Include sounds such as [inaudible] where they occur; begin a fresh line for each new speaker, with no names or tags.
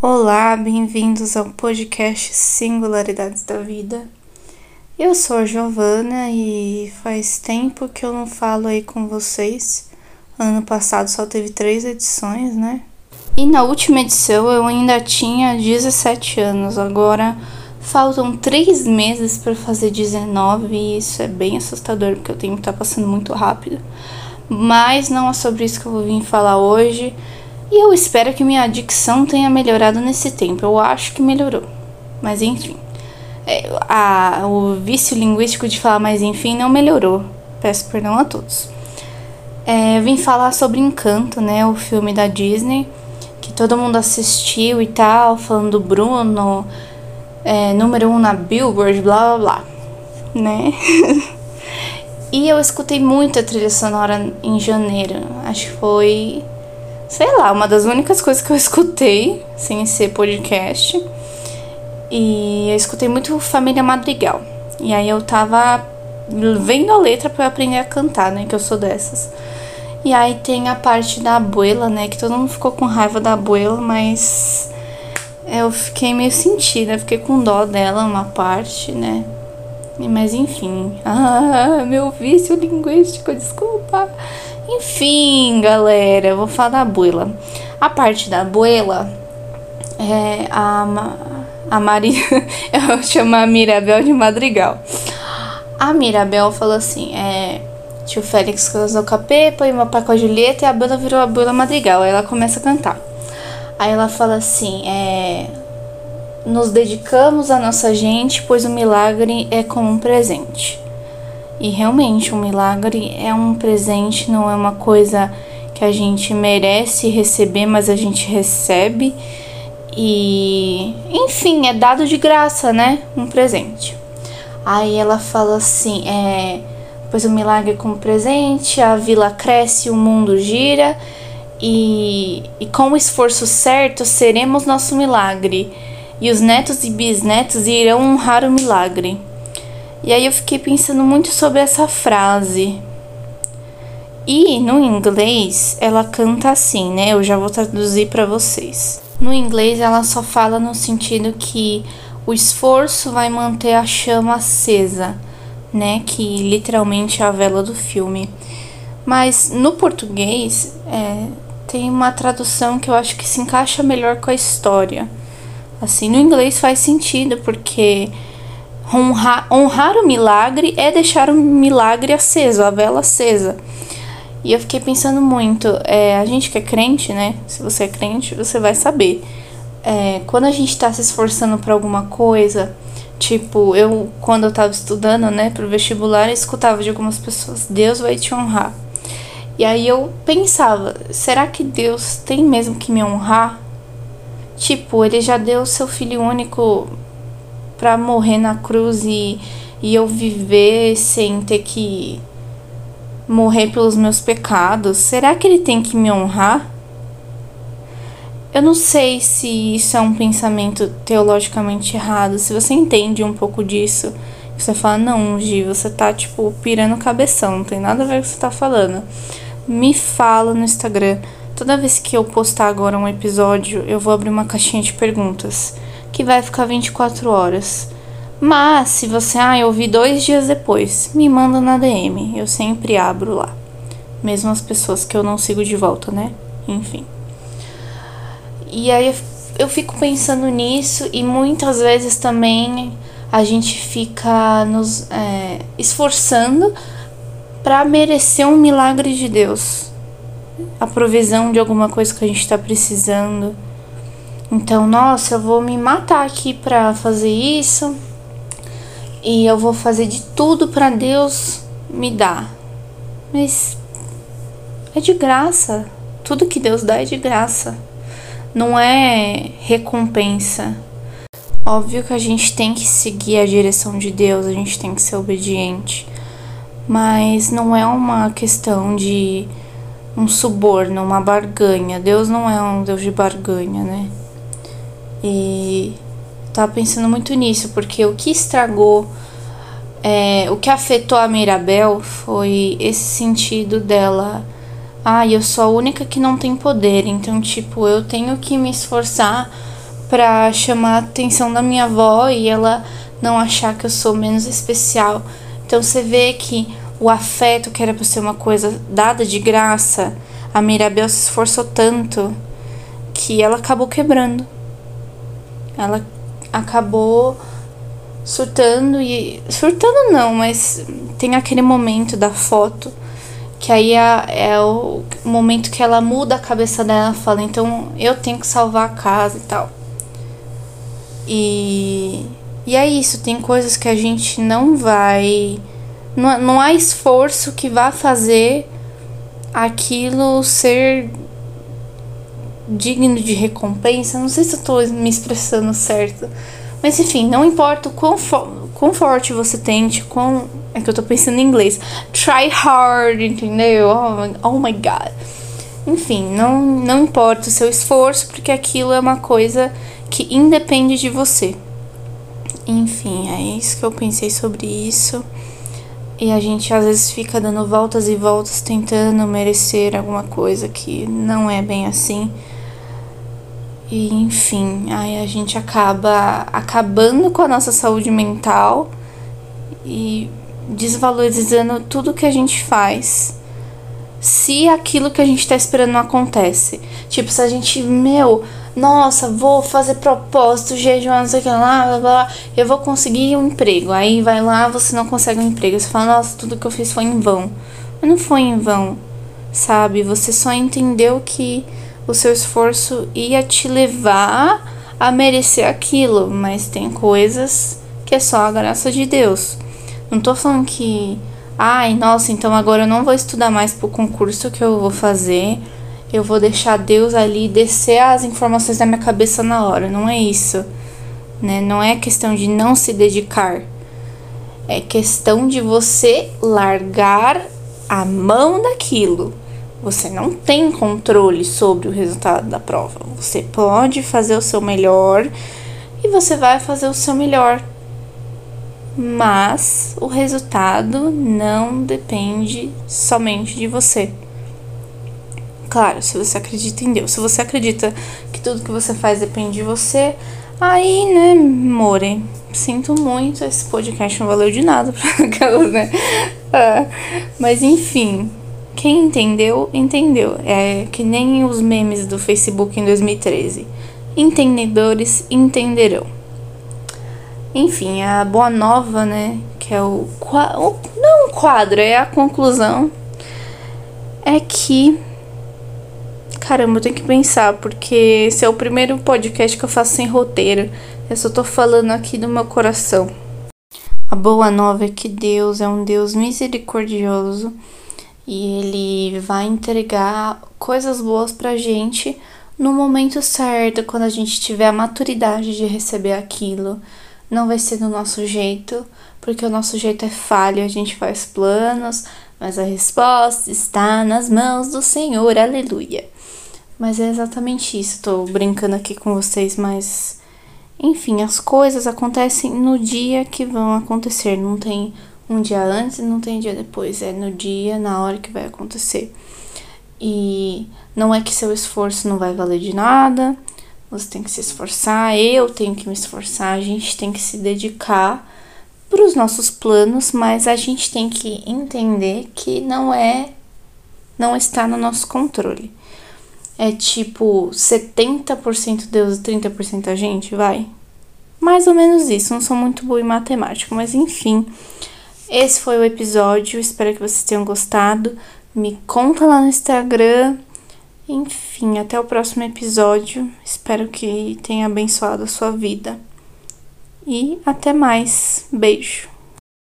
Olá, bem-vindos ao podcast Singularidades da Vida. Eu sou a Giovana e faz tempo que eu não falo aí com vocês. Ano passado só teve três edições, né? E na última edição eu ainda tinha 17 anos, agora faltam três meses para fazer 19 e isso é bem assustador porque o tempo tá passando muito rápido. Mas não é sobre isso que eu vou vir falar hoje. E eu espero que minha dicção tenha melhorado nesse tempo. Eu acho que melhorou. Mas enfim. É, a, o vício linguístico de falar mas enfim não melhorou. Peço perdão a todos. É, vim falar sobre Encanto, né? O filme da Disney. Que todo mundo assistiu e tal. Falando do Bruno. É, número um na Billboard, blá blá blá. Né? [laughs] e eu escutei muito a trilha sonora em janeiro. Acho que foi sei lá, uma das únicas coisas que eu [laughs] escutei, sem ser podcast. E eu escutei muito Família Madrigal. E aí eu tava vendo a letra para aprender a cantar, né? Que eu sou dessas. E aí tem a parte da abuela, né? Que todo mundo ficou com raiva da abuela, mas eu fiquei meio sentida, fiquei com dó dela uma parte, né? Mas enfim. [laughs] Ah, meu vício linguístico, desculpa. Enfim, galera, vou falar da abuela. A parte da abuela é a, a Maria. [laughs] eu vou chamar a Mirabel de Madrigal. A Mirabel falou assim: é. Tio Félix casou com a Pepa e meu pai com a Julieta e a Bela virou a Bela Madrigal. Aí ela começa a cantar. Aí ela fala assim: é. Nos dedicamos à nossa gente, pois o milagre é como um presente. E realmente, um milagre é um presente, não é uma coisa que a gente merece receber, mas a gente recebe. E, enfim, é dado de graça, né? Um presente. Aí ela fala assim: é, pois o milagre é como presente, a vila cresce, o mundo gira. E, e com o esforço certo seremos nosso milagre, e os netos e bisnetos irão honrar o milagre. E aí eu fiquei pensando muito sobre essa frase. E no inglês ela canta assim, né? Eu já vou traduzir para vocês. No inglês ela só fala no sentido que o esforço vai manter a chama acesa, né? Que literalmente é a vela do filme. Mas no português é, tem uma tradução que eu acho que se encaixa melhor com a história. Assim, no inglês faz sentido porque Honrar, honrar o milagre é deixar o milagre aceso, a vela acesa. E eu fiquei pensando muito, é, a gente que é crente, né? Se você é crente, você vai saber. É, quando a gente está se esforçando para alguma coisa, tipo, eu, quando eu estava estudando, né, pro vestibular, eu escutava de algumas pessoas: Deus vai te honrar. E aí eu pensava: será que Deus tem mesmo que me honrar? Tipo, ele já deu seu filho único para morrer na cruz e, e eu viver sem ter que morrer pelos meus pecados? Será que ele tem que me honrar? Eu não sei se isso é um pensamento teologicamente errado. Se você entende um pouco disso, você fala, não, Gi, você tá tipo pirando cabeção, não tem nada a ver com o que você tá falando. Me fala no Instagram. Toda vez que eu postar agora um episódio, eu vou abrir uma caixinha de perguntas que vai ficar 24 horas. Mas se você, ah, eu vi dois dias depois, me manda na DM. Eu sempre abro lá. Mesmo as pessoas que eu não sigo de volta, né? Enfim. E aí eu fico pensando nisso e muitas vezes também a gente fica nos é, esforçando para merecer um milagre de Deus. A provisão de alguma coisa que a gente está precisando então, nossa, eu vou me matar aqui para fazer isso. E eu vou fazer de tudo para Deus me dar. Mas é de graça. Tudo que Deus dá é de graça. Não é recompensa. Óbvio que a gente tem que seguir a direção de Deus, a gente tem que ser obediente. Mas não é uma questão de um suborno, uma barganha. Deus não é um Deus de barganha, né? E tava pensando muito nisso, porque o que estragou, é, o que afetou a Mirabel foi esse sentido dela. Ah, eu sou a única que não tem poder, então, tipo, eu tenho que me esforçar para chamar a atenção da minha avó e ela não achar que eu sou menos especial. Então você vê que o afeto que era para ser uma coisa dada de graça, a Mirabel se esforçou tanto que ela acabou quebrando. Ela acabou surtando e surtando não, mas tem aquele momento da foto que aí é, é o momento que ela muda a cabeça dela, fala, então eu tenho que salvar a casa e tal. E e é isso, tem coisas que a gente não vai não, não há esforço que vá fazer aquilo ser digno de recompensa. Não sei se eu tô me expressando certo. Mas enfim, não importa o quão, quão forte você tente, quão. É que eu tô pensando em inglês. Try hard, entendeu? Oh, oh my god. Enfim, não, não importa o seu esforço, porque aquilo é uma coisa que independe de você. Enfim, é isso que eu pensei sobre isso. E a gente às vezes fica dando voltas e voltas tentando merecer alguma coisa que não é bem assim. E enfim, aí a gente acaba acabando com a nossa saúde mental e desvalorizando tudo que a gente faz. Se aquilo que a gente tá esperando não acontece. Tipo, se a gente, meu, nossa, vou fazer propósito, jejum, não sei o que lá, blá, blá, eu vou conseguir um emprego. Aí vai lá, você não consegue um emprego. Você fala, nossa, tudo que eu fiz foi em vão. Mas não foi em vão, sabe? Você só entendeu que o seu esforço ia te levar a merecer aquilo, mas tem coisas que é só a graça de Deus. Não tô falando que, ai, nossa, então agora eu não vou estudar mais pro concurso que eu vou fazer. Eu vou deixar Deus ali descer as informações da minha cabeça na hora. Não é isso. Né? Não é questão de não se dedicar. É questão de você largar a mão daquilo. Você não tem controle sobre o resultado da prova. Você pode fazer o seu melhor e você vai fazer o seu melhor. Mas o resultado não depende somente de você. Claro, se você acredita em Deus. Se você acredita que tudo que você faz depende de você, aí, né, more, sinto muito, esse podcast não valeu de nada pra [laughs] aquelas, né? Ah, mas enfim, quem entendeu, entendeu. É que nem os memes do Facebook em 2013. Entendedores entenderão. Enfim, a boa nova, né? Que é o. o não um quadro, é a conclusão. É que. Caramba, eu tenho que pensar, porque esse é o primeiro podcast que eu faço sem roteiro. Eu só tô falando aqui do meu coração. A boa nova é que Deus é um Deus misericordioso e ele vai entregar coisas boas pra gente no momento certo, quando a gente tiver a maturidade de receber aquilo. Não vai ser do nosso jeito, porque o nosso jeito é falho, a gente faz planos, mas a resposta está nas mãos do Senhor, aleluia. Mas é exatamente isso, tô brincando aqui com vocês, mas enfim, as coisas acontecem no dia que vão acontecer, não tem um dia antes e não tem dia depois, é no dia, na hora que vai acontecer. E não é que seu esforço não vai valer de nada, você tem que se esforçar, eu tenho que me esforçar, a gente tem que se dedicar para os nossos planos, mas a gente tem que entender que não é, não está no nosso controle. É tipo 70% Deus e 30% a gente, vai? Mais ou menos isso, não sou muito boa em matemática, mas enfim. Esse foi o episódio, espero que vocês tenham gostado. Me conta lá no Instagram. Enfim, até o próximo episódio. Espero que tenha abençoado a sua vida. E até mais. Beijo.